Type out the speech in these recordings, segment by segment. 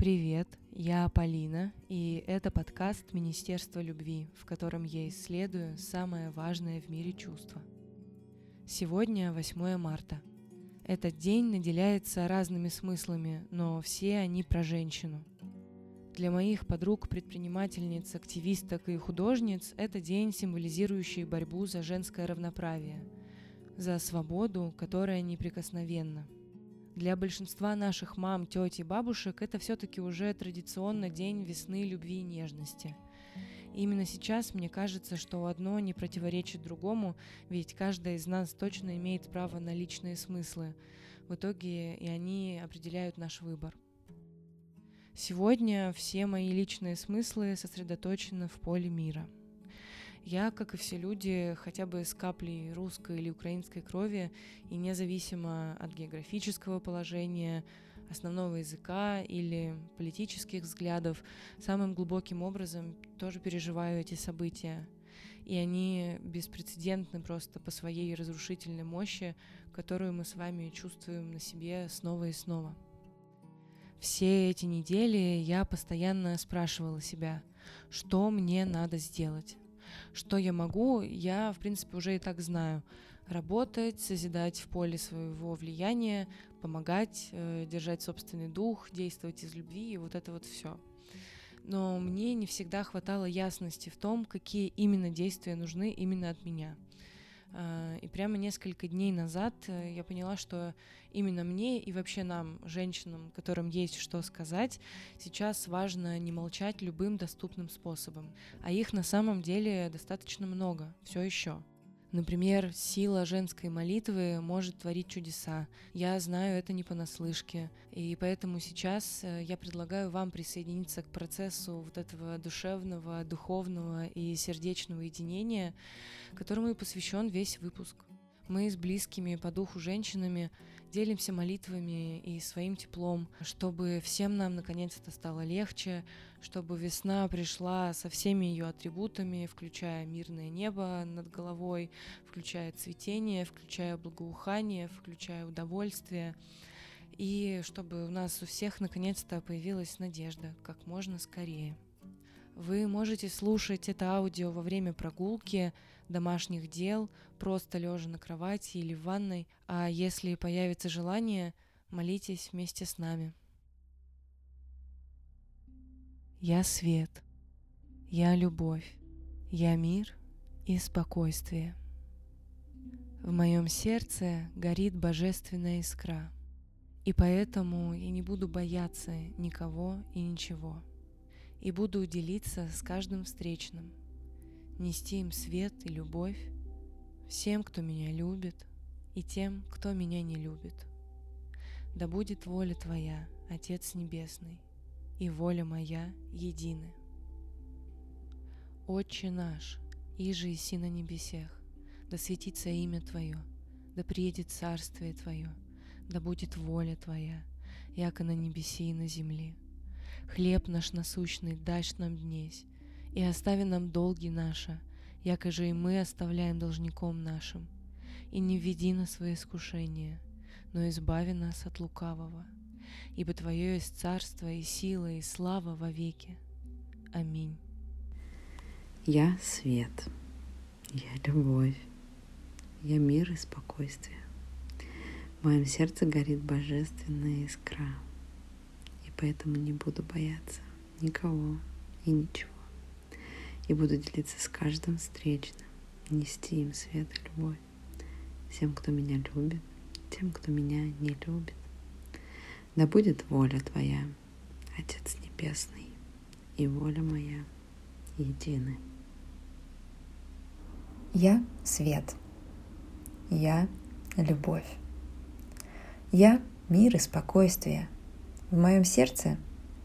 Привет, я Полина, и это подкаст Министерства любви, в котором я исследую самое важное в мире чувство. Сегодня 8 марта. Этот день наделяется разными смыслами, но все они про женщину. Для моих подруг, предпринимательниц, активисток и художниц это день, символизирующий борьбу за женское равноправие, за свободу, которая неприкосновенна – для большинства наших мам, тетей, бабушек это все-таки уже традиционно день весны, любви и нежности. И именно сейчас мне кажется, что одно не противоречит другому, ведь каждая из нас точно имеет право на личные смыслы. В итоге и они определяют наш выбор. Сегодня все мои личные смыслы сосредоточены в поле мира – я, как и все люди, хотя бы с каплей русской или украинской крови, и независимо от географического положения, основного языка или политических взглядов, самым глубоким образом тоже переживаю эти события. И они беспрецедентны просто по своей разрушительной мощи, которую мы с вами чувствуем на себе снова и снова. Все эти недели я постоянно спрашивала себя, что мне надо сделать. Что я могу, я, в принципе, уже и так знаю. Работать, созидать в поле своего влияния, помогать, э, держать собственный дух, действовать из любви и вот это вот все. Но мне не всегда хватало ясности в том, какие именно действия нужны именно от меня – и прямо несколько дней назад э, я поняла, что именно мне и вообще нам, женщинам, которым есть что сказать, сейчас важно не молчать любым доступным способом. А их на самом деле достаточно много, все еще. Например, сила женской молитвы может творить чудеса. Я знаю это не понаслышке. И поэтому сейчас э, я предлагаю вам присоединиться к процессу вот этого душевного, духовного и сердечного единения, которому и посвящен весь выпуск. Мы с близкими по духу женщинами делимся молитвами и своим теплом, чтобы всем нам наконец-то стало легче, чтобы весна пришла со всеми ее атрибутами, включая мирное небо над головой, включая цветение, включая благоухание, включая удовольствие, и чтобы у нас у всех наконец-то появилась надежда как можно скорее. Вы можете слушать это аудио во время прогулки, домашних дел, просто лежа на кровати или в ванной, а если появится желание, молитесь вместе с нами. Я свет, я любовь, я мир и спокойствие. В моем сердце горит божественная искра, и поэтому я не буду бояться никого и ничего, и буду делиться с каждым встречным – нести им свет и любовь всем, кто меня любит, и тем, кто меня не любит. Да будет воля Твоя, Отец Небесный, и воля моя едины. Отче наш, иже и си на небесех, да светится имя Твое, да приедет царствие Твое, да будет воля Твоя, яко на небеси и на земле. Хлеб наш насущный дашь нам днесь, и остави нам долги наши, якоже и мы оставляем должником нашим. И не введи нас в свои искушения, но избави нас от лукавого. Ибо Твое есть царство и сила и слава во веки. Аминь. Я свет, я любовь, я мир и спокойствие. В моем сердце горит божественная искра, и поэтому не буду бояться никого и ничего и буду делиться с каждым встречным, нести им свет и любовь. Всем, кто меня любит, тем, кто меня не любит. Да будет воля Твоя, Отец Небесный, и воля моя едины. Я свет. Я любовь. Я мир и спокойствие. В моем сердце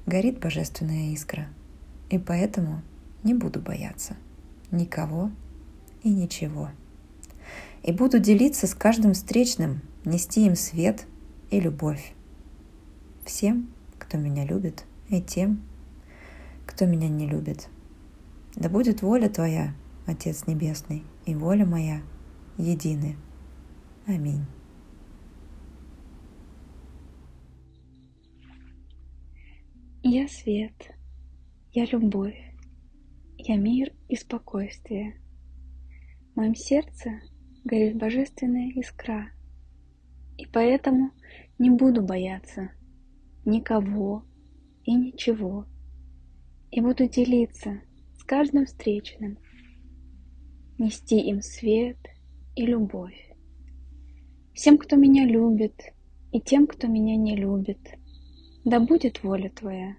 горит божественная искра, и поэтому не буду бояться никого и ничего. И буду делиться с каждым встречным, нести им свет и любовь. Всем, кто меня любит, и тем, кто меня не любит. Да будет воля Твоя, Отец Небесный, и воля моя едины. Аминь. Я свет, я любовь, я мир и спокойствие. В моем сердце горит божественная искра, и поэтому не буду бояться никого и ничего, и буду делиться с каждым встречным, нести им свет и любовь. Всем, кто меня любит, и тем, кто меня не любит — да будет воля Твоя,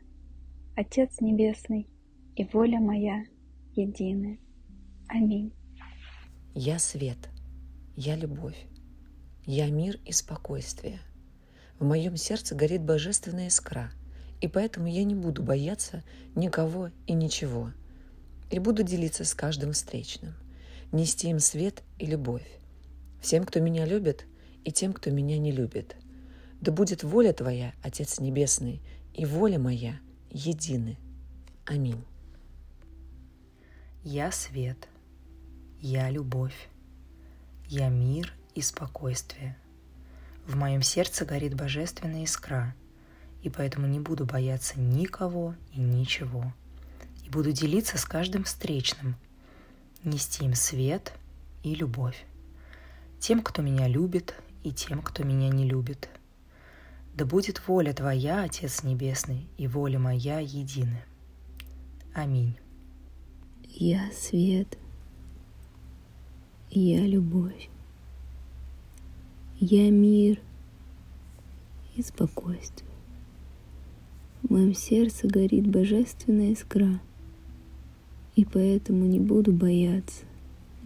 Отец Небесный, и воля моя едины. Аминь. Я свет, я любовь, я мир и спокойствие. В моем сердце горит божественная искра, и поэтому я не буду бояться никого и ничего, и буду делиться с каждым встречным, нести им свет и любовь, всем, кто меня любит, и тем, кто меня не любит – да будет воля Твоя, Отец Небесный, и воля моя едины. Аминь. Я свет, я любовь, я мир и спокойствие. В моем сердце горит божественная искра, и поэтому не буду бояться никого и ничего, и буду делиться с каждым встречным, нести им свет и любовь. Тем, кто меня любит, и тем, кто меня не любит – да будет воля Твоя, Отец Небесный, и воля моя едины. Аминь. Я свет, я любовь, я мир и спокойствие. В моем сердце горит божественная искра, и поэтому не буду бояться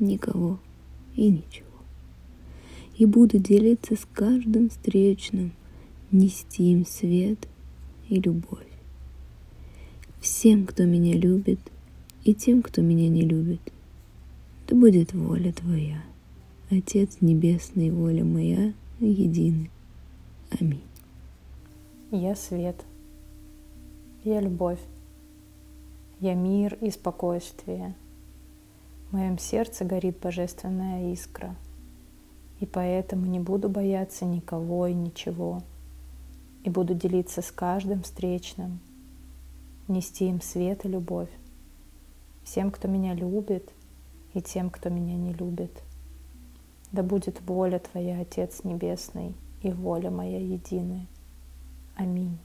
никого и ничего. И буду делиться с каждым встречным, нести им свет и любовь. Всем, кто меня любит, и тем, кто меня не любит, да будет воля Твоя, Отец Небесный, воля моя едины. Аминь. Я свет, я любовь, я мир и спокойствие. В моем сердце горит божественная искра, и поэтому не буду бояться никого и ничего – и буду делиться с каждым встречным, нести им свет и любовь, всем, кто меня любит, и тем, кто меня не любит. Да будет воля Твоя, Отец Небесный, и воля моя единая. Аминь.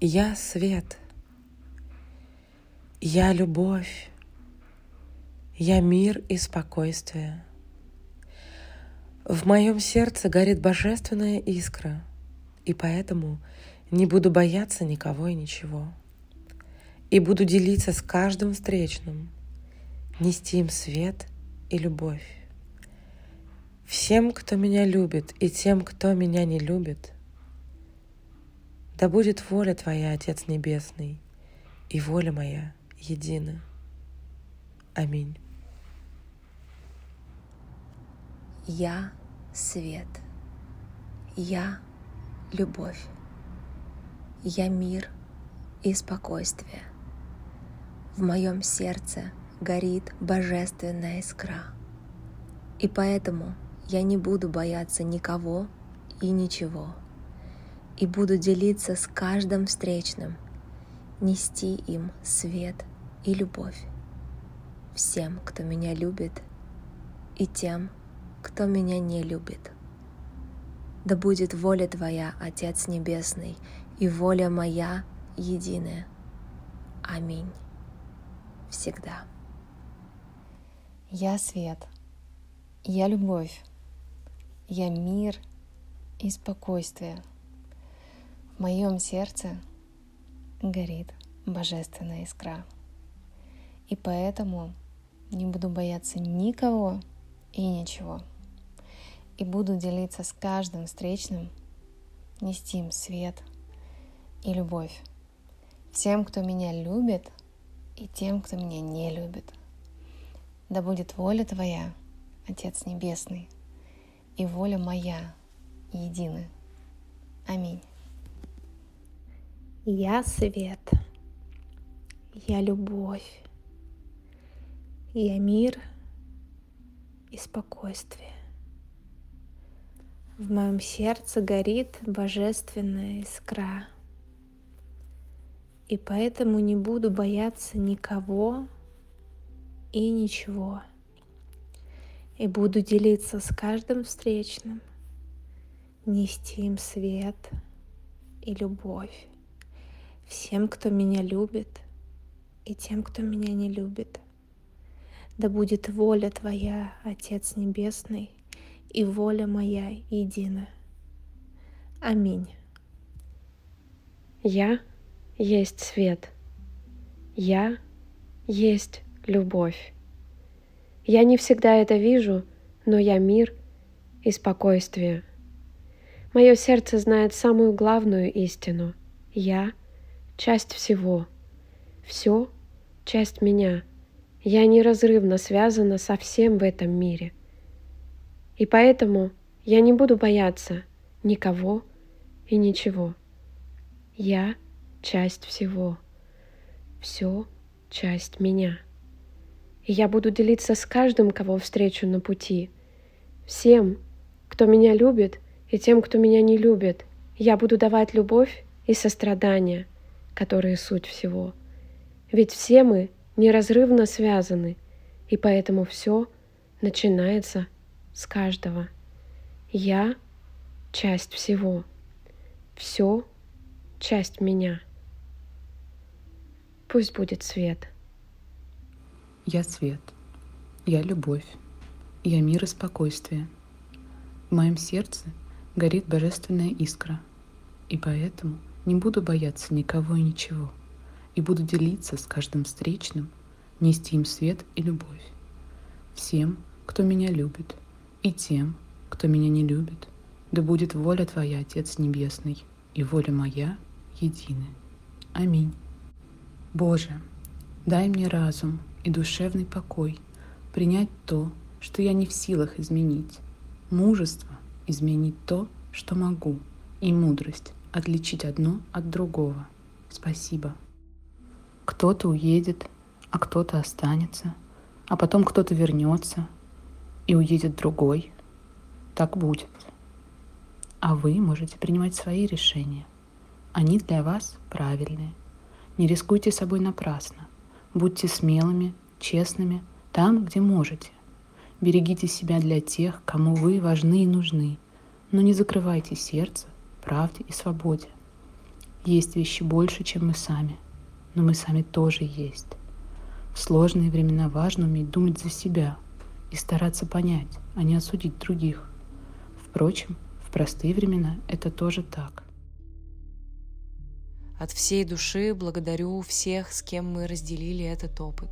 Я свет, я любовь, я мир и спокойствие. В моем сердце горит божественная искра — и поэтому не буду бояться никого и ничего. И буду делиться с каждым встречным, нести им свет и любовь. Всем, кто меня любит, и тем, кто меня не любит, да будет воля Твоя, Отец Небесный, и воля моя едина. Аминь. Я свет. Я любовь. Я мир и спокойствие. В моем сердце горит божественная искра. И поэтому я не буду бояться никого и ничего. И буду делиться с каждым встречным, нести им свет и любовь. Всем, кто меня любит, и тем, кто меня не любит. Да будет воля Твоя, Отец Небесный, и воля моя единая. Аминь. Всегда. Я свет, я любовь, я мир и спокойствие. В моем сердце горит божественная искра. И поэтому не буду бояться никого и ничего — и буду делиться с каждым встречным, нести им свет и любовь. Всем, кто меня любит, и тем, кто меня не любит. Да будет воля Твоя, Отец Небесный, и воля моя едины. Аминь. Я свет, я любовь, я мир и спокойствие. В моем сердце горит божественная искра, И поэтому не буду бояться никого и ничего. И буду делиться с каждым встречным, нести им свет и любовь всем, кто меня любит, и тем, кто меня не любит. Да будет воля Твоя, Отец Небесный, и воля моя едина. Аминь. Я есть свет. Я есть любовь. Я не всегда это вижу, но я мир и спокойствие. Мое сердце знает самую главную истину. Я — часть всего. Все — часть меня. Я неразрывно связана со всем в этом мире. И поэтому я не буду бояться никого и ничего. Я — часть всего. Все — часть меня. И я буду делиться с каждым, кого встречу на пути. Всем, кто меня любит, и тем, кто меня не любит. Я буду давать любовь и сострадание, которые суть всего. Ведь все мы неразрывно связаны, и поэтому все начинается с каждого. Я — часть всего. Все — часть меня. Пусть будет свет. Я свет. Я любовь. Я мир и спокойствие. В моем сердце горит божественная искра, и поэтому не буду бояться никого и ничего, и буду делиться с каждым встречным, нести им свет и любовь. Всем, кто меня любит, и тем, кто меня не любит, да будет воля Твоя, Отец Небесный, и воля моя едины. Аминь. Боже, дай мне разум и душевный покой принять то, что я не в силах изменить, мужество изменить то, что могу, и мудрость отличить одно от другого. Спасибо. Кто-то уедет, а кто-то останется, а потом кто-то вернется, и уедет другой. Так будет. А вы можете принимать свои решения. Они для вас правильные. Не рискуйте собой напрасно. Будьте смелыми, честными там, где можете. Берегите себя для тех, кому вы важны и нужны, но не закрывайте сердце правде и свободе. Есть вещи больше, чем мы сами, но мы сами тоже есть. В сложные времена важно уметь думать за себя и стараться понять, а не осудить других. Впрочем, в простые времена это тоже так. От всей души благодарю всех, с кем мы разделили этот опыт.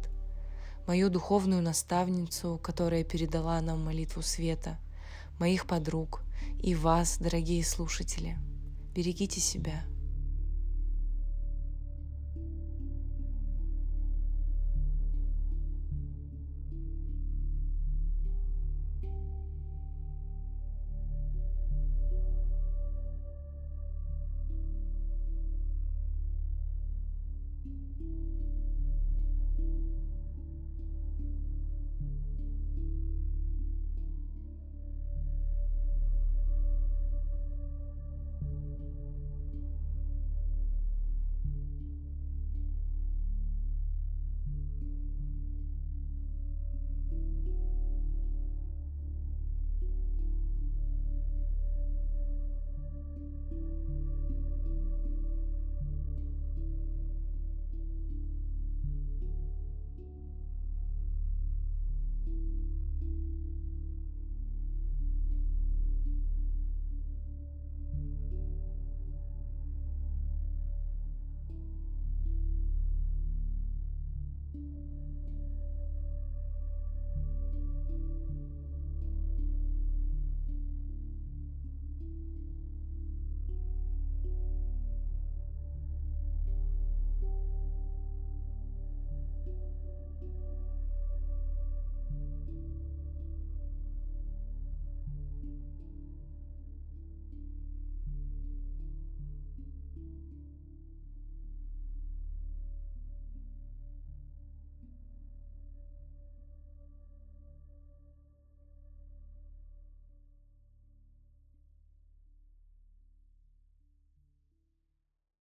Мою духовную наставницу, которая передала нам молитву света, моих подруг и вас, дорогие слушатели. Берегите себя.